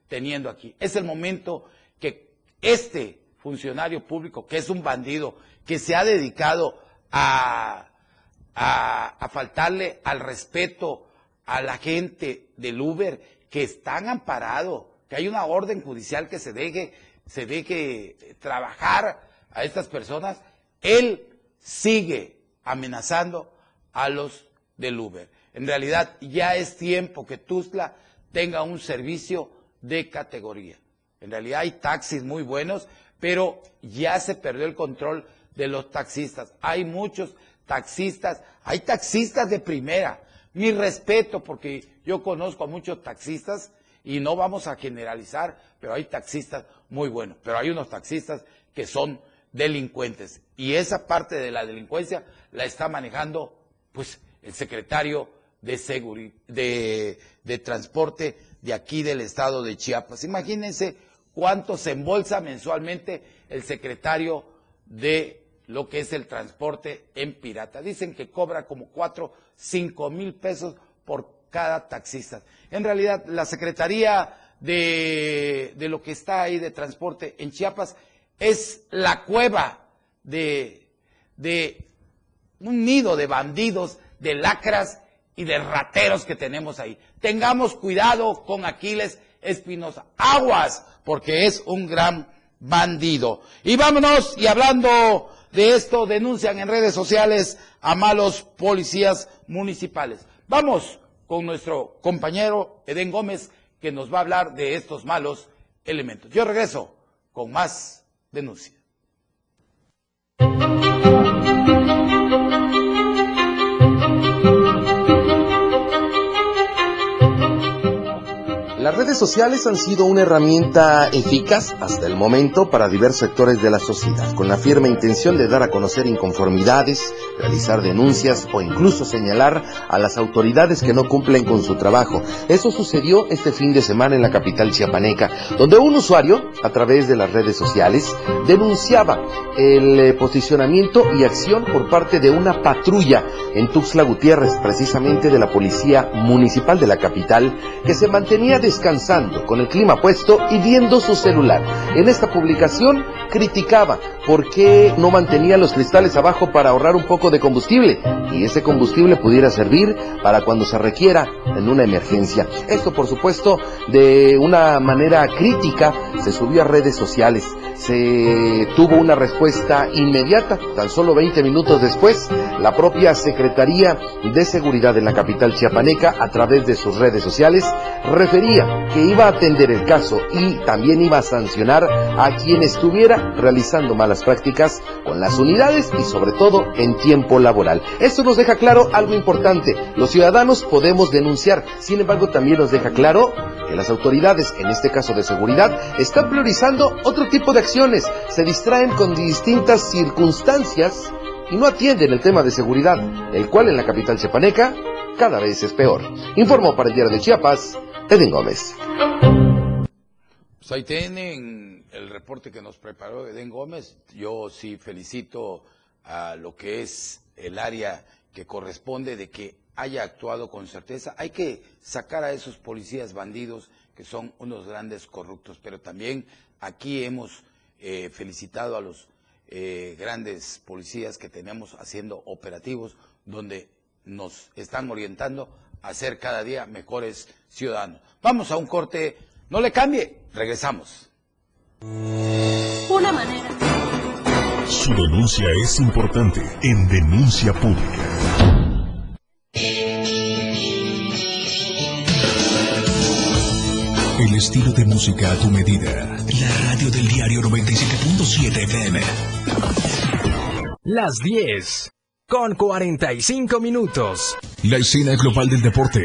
teniendo aquí. Es el momento que este funcionario público, que es un bandido, que se ha dedicado a, a, faltarle al respeto a la gente del Uber, que están amparados, que hay una orden judicial que se deje, se deje trabajar a estas personas, él sigue amenazando a los del Uber. En realidad ya es tiempo que Tuzla tenga un servicio de categoría. En realidad hay taxis muy buenos, pero ya se perdió el control de los taxistas. Hay muchos taxistas, hay taxistas de primera. Mi respeto, porque yo conozco a muchos taxistas y no vamos a generalizar, pero hay taxistas muy buenos. Pero hay unos taxistas que son delincuentes. Y esa parte de la delincuencia la está manejando, pues, el secretario de, de, de transporte de aquí del estado de Chiapas. Imagínense cuánto se embolsa mensualmente el secretario de lo que es el transporte en pirata. Dicen que cobra como cuatro, cinco mil pesos por cada taxista. En realidad, la Secretaría de, lo que está ahí de transporte en Chiapas es la cueva de un nido de bandidos, de lacras y de rateros que tenemos ahí. Tengamos cuidado con Aquiles Espinosa. Aguas, porque es un gran bandido. Y vámonos, y hablando de esto, denuncian en redes sociales a malos policías municipales. Vamos con nuestro compañero Edén Gómez, que nos va a hablar de estos malos elementos. Yo regreso con más denuncias. Las redes sociales han sido una herramienta eficaz hasta el momento para diversos sectores de la sociedad, con la firme intención de dar a conocer inconformidades, realizar denuncias o incluso señalar a las autoridades que no cumplen con su trabajo. Eso sucedió este fin de semana en la capital chiapaneca, donde un usuario, a través de las redes sociales, denunciaba el eh, posicionamiento y acción por parte de una patrulla en Tuxtla Gutiérrez, precisamente de la Policía Municipal de la capital, que se mantenía de descansando con el clima puesto y viendo su celular. En esta publicación criticaba por qué no mantenía los cristales abajo para ahorrar un poco de combustible y ese combustible pudiera servir para cuando se requiera en una emergencia. Esto por supuesto de una manera crítica se subió a redes sociales se tuvo una respuesta inmediata. Tan solo 20 minutos después, la propia Secretaría de Seguridad de la capital chiapaneca, a través de sus redes sociales, refería que iba a atender el caso y también iba a sancionar a quien estuviera realizando malas prácticas con las unidades y sobre todo en tiempo laboral. Esto nos deja claro algo importante. Los ciudadanos podemos denunciar, sin embargo también nos deja claro que las autoridades, en este caso de seguridad, están priorizando otro tipo de acciones, se distraen con distintas circunstancias y no atienden el tema de seguridad, el cual en la capital chiapaneca cada vez es peor. Informó para el diario de Chiapas, Edwin Gómez. Pues ahí tienen el reporte que nos preparó Eden Gómez. Yo sí felicito a lo que es el área que corresponde de que haya actuado con certeza. Hay que sacar a esos policías bandidos que son unos grandes corruptos, pero también aquí hemos eh, felicitado a los eh, grandes policías que tenemos haciendo operativos donde nos están orientando a ser cada día mejores ciudadanos. Vamos a un corte, no le cambie, regresamos. Una manera. Su denuncia es importante en denuncia pública. El estilo de música a tu medida. La radio del diario 97.7 FM. Las 10 con 45 minutos. La escena global del deporte.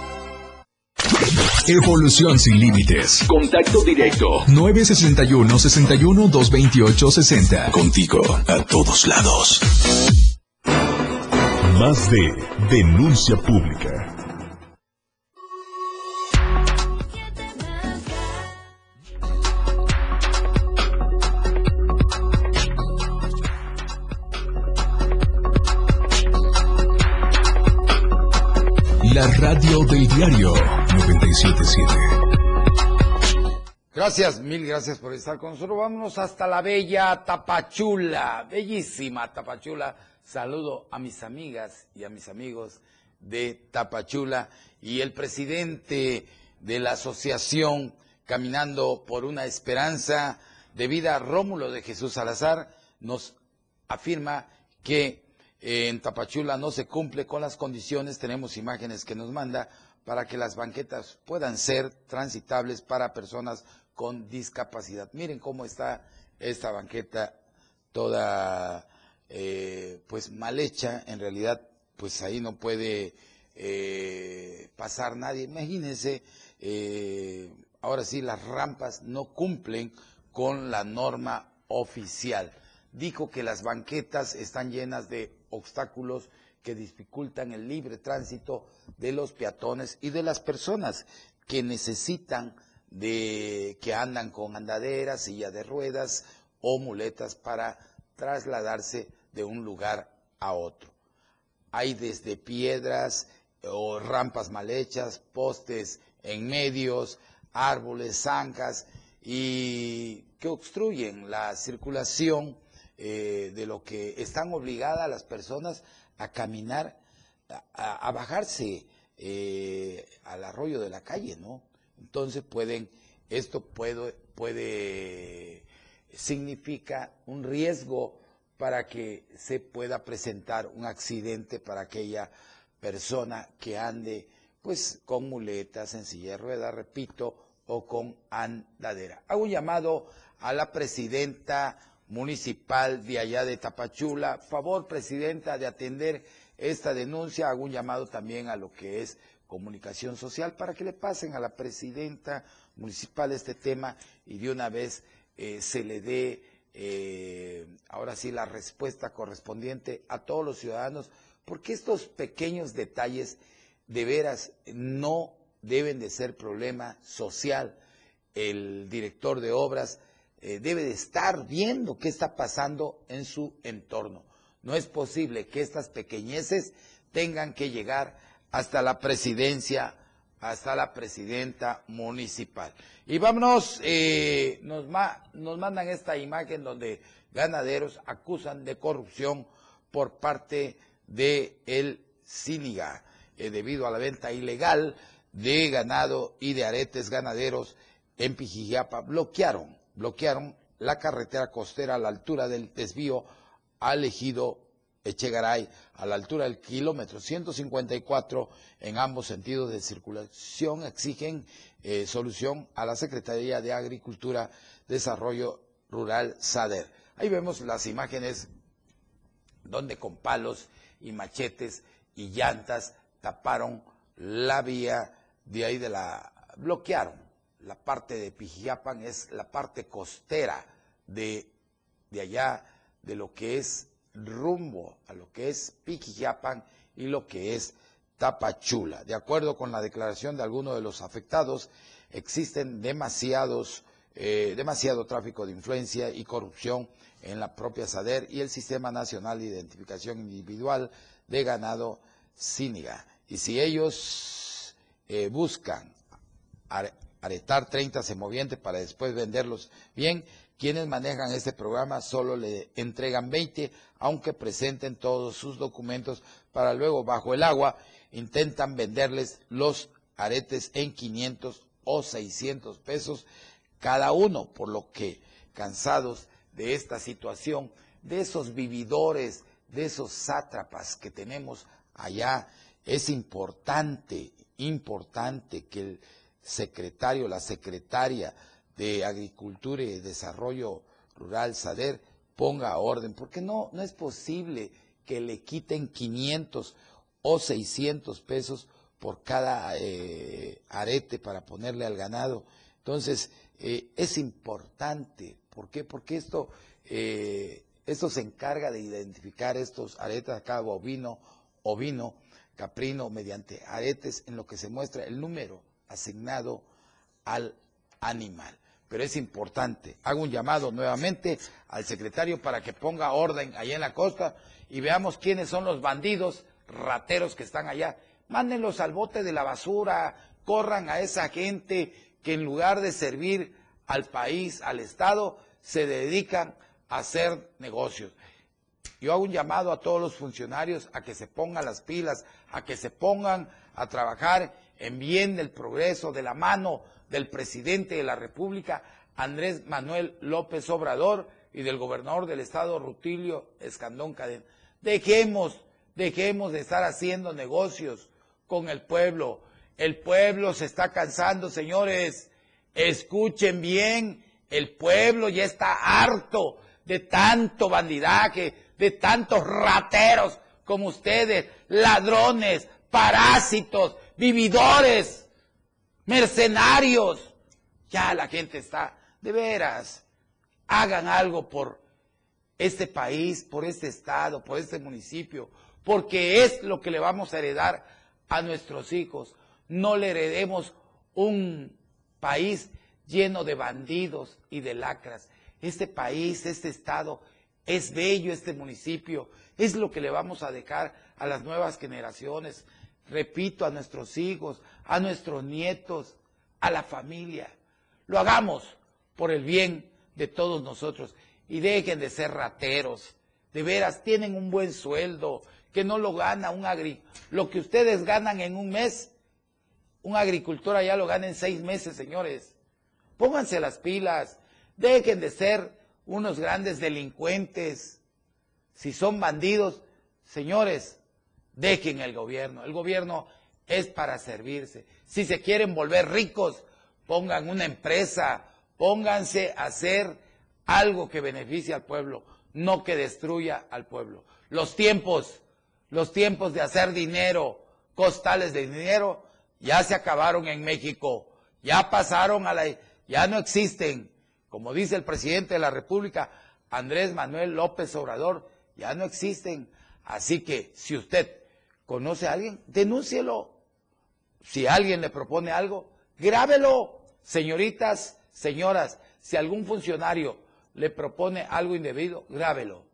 Evolución sin límites. Contacto directo. 961 61 228 60. Contigo a todos lados. Más de denuncia pública. La radio del diario 977. Gracias, mil gracias por estar con nosotros. Vámonos hasta la bella Tapachula, bellísima Tapachula. Saludo a mis amigas y a mis amigos de Tapachula y el presidente de la asociación Caminando por una Esperanza de Vida, Rómulo de Jesús Salazar, nos afirma que en Tapachula no se cumple con las condiciones, tenemos imágenes que nos manda para que las banquetas puedan ser transitables para personas con discapacidad. Miren cómo está esta banqueta toda eh, pues mal hecha, en realidad pues ahí no puede eh, pasar nadie. Imagínense, eh, ahora sí las rampas no cumplen con la norma oficial. Dijo que las banquetas están llenas de obstáculos que dificultan el libre tránsito de los peatones y de las personas que necesitan de que andan con andaderas, silla de ruedas o muletas para trasladarse de un lugar a otro. Hay desde piedras o rampas mal hechas, postes en medios, árboles, zancas y que obstruyen la circulación eh, de lo que están obligadas las personas a caminar, a, bajarse eh, al arroyo de la calle, ¿no? Entonces pueden, esto puede, puede, significa un riesgo para que se pueda presentar un accidente para aquella persona que ande pues con muletas, en silla de ruedas, repito, o con andadera. Hago un llamado a la presidenta municipal de allá de Tapachula. Favor, presidenta, de atender esta denuncia. Hago un llamado también a lo que es comunicación social para que le pasen a la presidenta municipal este tema y de una vez eh, se le dé eh, ahora sí la respuesta correspondiente a todos los ciudadanos, porque estos pequeños detalles de veras no deben de ser problema social. El director de obras eh, debe de estar viendo qué está pasando en su entorno. No es posible que estas pequeñeces tengan que llegar hasta la presidencia, hasta la presidenta municipal. Y vámonos, eh, nos, mandan esta imagen donde ganaderos acusan de corrupción por parte de el Cíniga, eh, debido a la venta ilegal de ganado y de aretes ganaderos en Pijijiapa. Bloquearon, bloquearon la carretera costera a la altura del desvío al ejido Echegaray, a la altura del kilómetro 154 en ambos sentidos de circulación, exigen eh, solución a la Secretaría de Agricultura, Desarrollo Rural, SADER. Ahí vemos las imágenes donde con palos y machetes y llantas taparon la vía de ahí de la... bloquearon la parte de Pijiapan, es la parte costera de, de allá, de lo que es rumbo a lo que es Piquijapan y lo que es Tapachula. De acuerdo con la declaración de algunos de los afectados, existen demasiados, eh, demasiado tráfico de influencia y corrupción en la propia SADER y el Sistema Nacional de Identificación Individual de Ganado Cíniga. Y si ellos eh, buscan aretar 30 semovientes para después venderlos bien, quienes manejan este programa solo le entregan 20, aunque presenten todos sus documentos para luego, bajo el agua, intentan venderles los aretes en 500 o 600 pesos cada uno, por lo que, cansados de esta situación, de esos vividores, de esos sátrapas que tenemos allá, es importante, importante que el secretario, la secretaria de Agricultura y Desarrollo Rural, SADER, ponga orden, porque no, no es posible que le quiten 500 o 600 pesos por cada eh, arete para ponerle al ganado. Entonces, eh, es importante. ¿Por qué? Porque esto, eh, esto se encarga de identificar estos aretes acá, bovino, ovino, caprino, mediante aretes en lo que se muestra el número asignado al animal pero es importante. Hago un llamado nuevamente al secretario para que ponga orden allá en la costa y veamos quiénes son los bandidos rateros que están allá. Mándenlos al bote de la basura, corran a esa gente que en lugar de servir al país, al Estado, se dedican a hacer negocios. Yo hago un llamado a todos los funcionarios a que se pongan las pilas, a que se pongan a trabajar en bien del progreso, de la mano del presidente de la República, Andrés Manuel López Obrador, y del gobernador del estado, Rutilio Escandón Cadena. Dejemos, dejemos de estar haciendo negocios con el pueblo. El pueblo se está cansando, señores. Escuchen bien, el pueblo ya está harto de tanto bandidaje, de tantos rateros como ustedes, ladrones, parásitos, vividores mercenarios. Ya la gente está, de veras, hagan algo por este país, por este estado, por este municipio, porque es lo que le vamos a heredar a nuestros hijos. No le heredemos un país lleno de bandidos y de lacras. Este país, este estado, es bello este municipio, es lo que le vamos a dejar a las nuevas generaciones repito, a nuestros hijos, a nuestros nietos, a la familia. Lo hagamos por el bien de todos nosotros y dejen de ser rateros. De veras, tienen un buen sueldo, que no lo gana un agricultor. Lo que ustedes ganan en un mes, un agricultor allá lo gana en seis meses, señores. Pónganse las pilas, dejen de ser unos grandes delincuentes. Si son bandidos, señores, dejen el gobierno. El gobierno es para servirse. Si se quieren volver ricos, pongan una empresa, pónganse a hacer algo que beneficie al pueblo, no que destruya al pueblo. Los tiempos, los tiempos de hacer dinero, costales de dinero, ya se acabaron en México, ya pasaron a la, ya no existen. Como dice el presidente de la República, Andrés Manuel López Obrador, ya no existen. Así que si usted conoce a alguien, denúncielo. Si alguien le propone algo, grábelo. Señoritas, señoras, si algún funcionario le propone algo indebido, grábelo.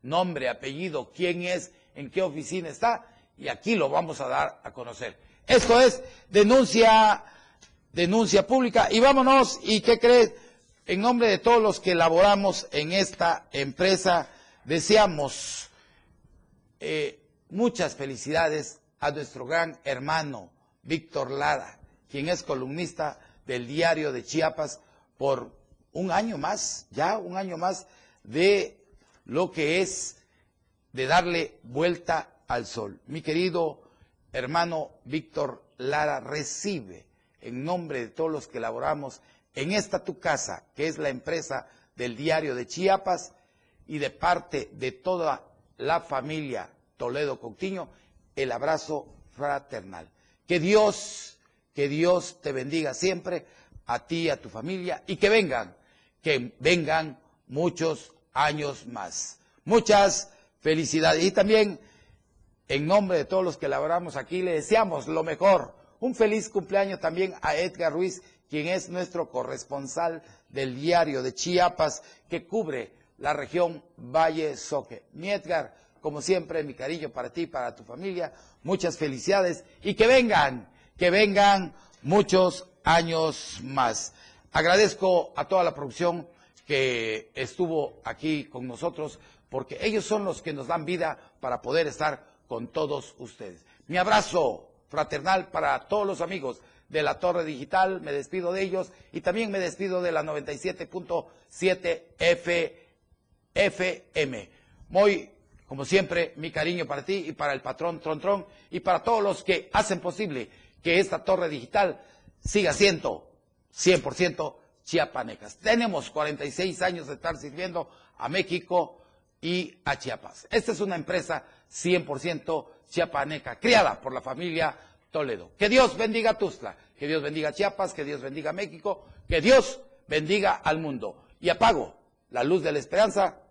Nombre, apellido, quién es, en qué oficina está, y aquí lo vamos a dar a conocer. Esto es denuncia, denuncia pública. Y vámonos, ¿y qué crees? En nombre de todos los que laboramos en esta empresa, deseamos eh, muchas felicidades a nuestro gran hermano Víctor Lara, quien es columnista del diario de Chiapas por un año más, ya un año más de lo que es de darle vuelta al sol. Mi querido hermano Víctor Lara recibe en nombre de todos los que laboramos en esta tu casa, que es la empresa del diario de Chiapas, y de parte de toda la familia Toledo Coutinho, el abrazo fraternal. Que Dios, que Dios te bendiga siempre, a ti, a tu familia, y que vengan, que vengan muchos años más. Muchas felicidades. Y también, en nombre de todos los que laboramos aquí, le deseamos lo mejor. Un feliz cumpleaños también a Edgar Ruiz, quien es nuestro corresponsal del diario de Chiapas, que cubre la región Valle Soque. Mi Edgar, como siempre, mi cariño para ti, para tu familia, muchas felicidades y que vengan, que vengan muchos años más. Agradezco a toda la producción que estuvo aquí con nosotros, porque ellos son los que nos dan vida para poder estar con todos ustedes. Mi abrazo fraternal para todos los amigos de la Torre Digital, me despido de ellos y también me despido de la 97.7 FM. Muy, como siempre, mi cariño para ti y para el patrón Tron Tron y para todos los que hacen posible que esta Torre Digital siga siendo 100% chiapanecas. Tenemos 46 años de estar sirviendo a México y a Chiapas. Esta es una empresa 100% chiapaneca, criada por la familia Toledo. Que Dios bendiga a Tuzla, que Dios bendiga a Chiapas, que Dios bendiga a México, que Dios bendiga al mundo. Y apago la luz de la esperanza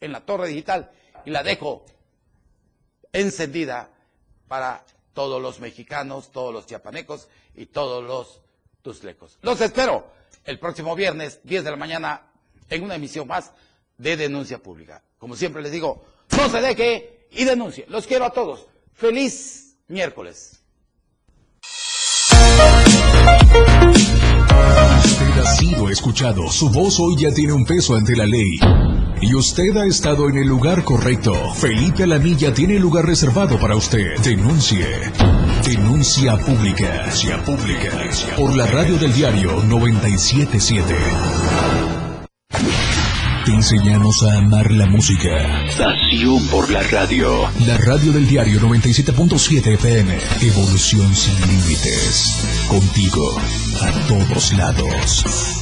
en la torre digital y la dejo encendida para todos los mexicanos, todos los chiapanecos y todos los tuzlecos. Los espero el próximo viernes, 10 de la mañana, en una emisión más de Denuncia Pública. Como siempre les digo, no se deje y denuncie. Los quiero a todos. Feliz miércoles. Usted ha sido escuchado. Su voz hoy ya tiene un peso ante la ley. Y usted ha estado en el lugar correcto. Felipe Alamilla tiene lugar reservado para usted. Denuncie. Denuncia pública. Denuncia pública. Por la radio del diario 977. Te enseñamos a amar la música. Pasión por la radio. La radio del diario 97.7 FM. Evolución sin límites. Contigo. A todos lados.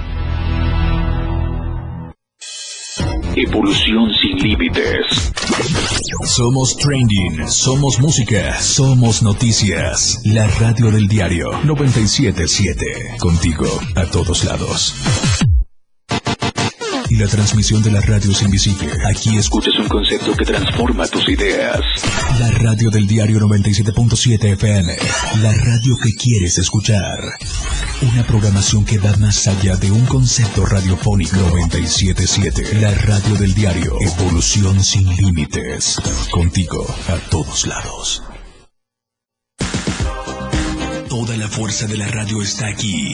Evolución sin límites. Somos trending, somos música, somos noticias. La radio del diario 977. Contigo a todos lados. La transmisión de la radio es invisible. Aquí escuchas un concepto que transforma tus ideas. La radio del diario 97.7 FM. La radio que quieres escuchar. Una programación que va más allá de un concepto radiofónico. 977. La radio del diario. Evolución sin límites. Contigo a todos lados. Toda la fuerza de la radio está aquí.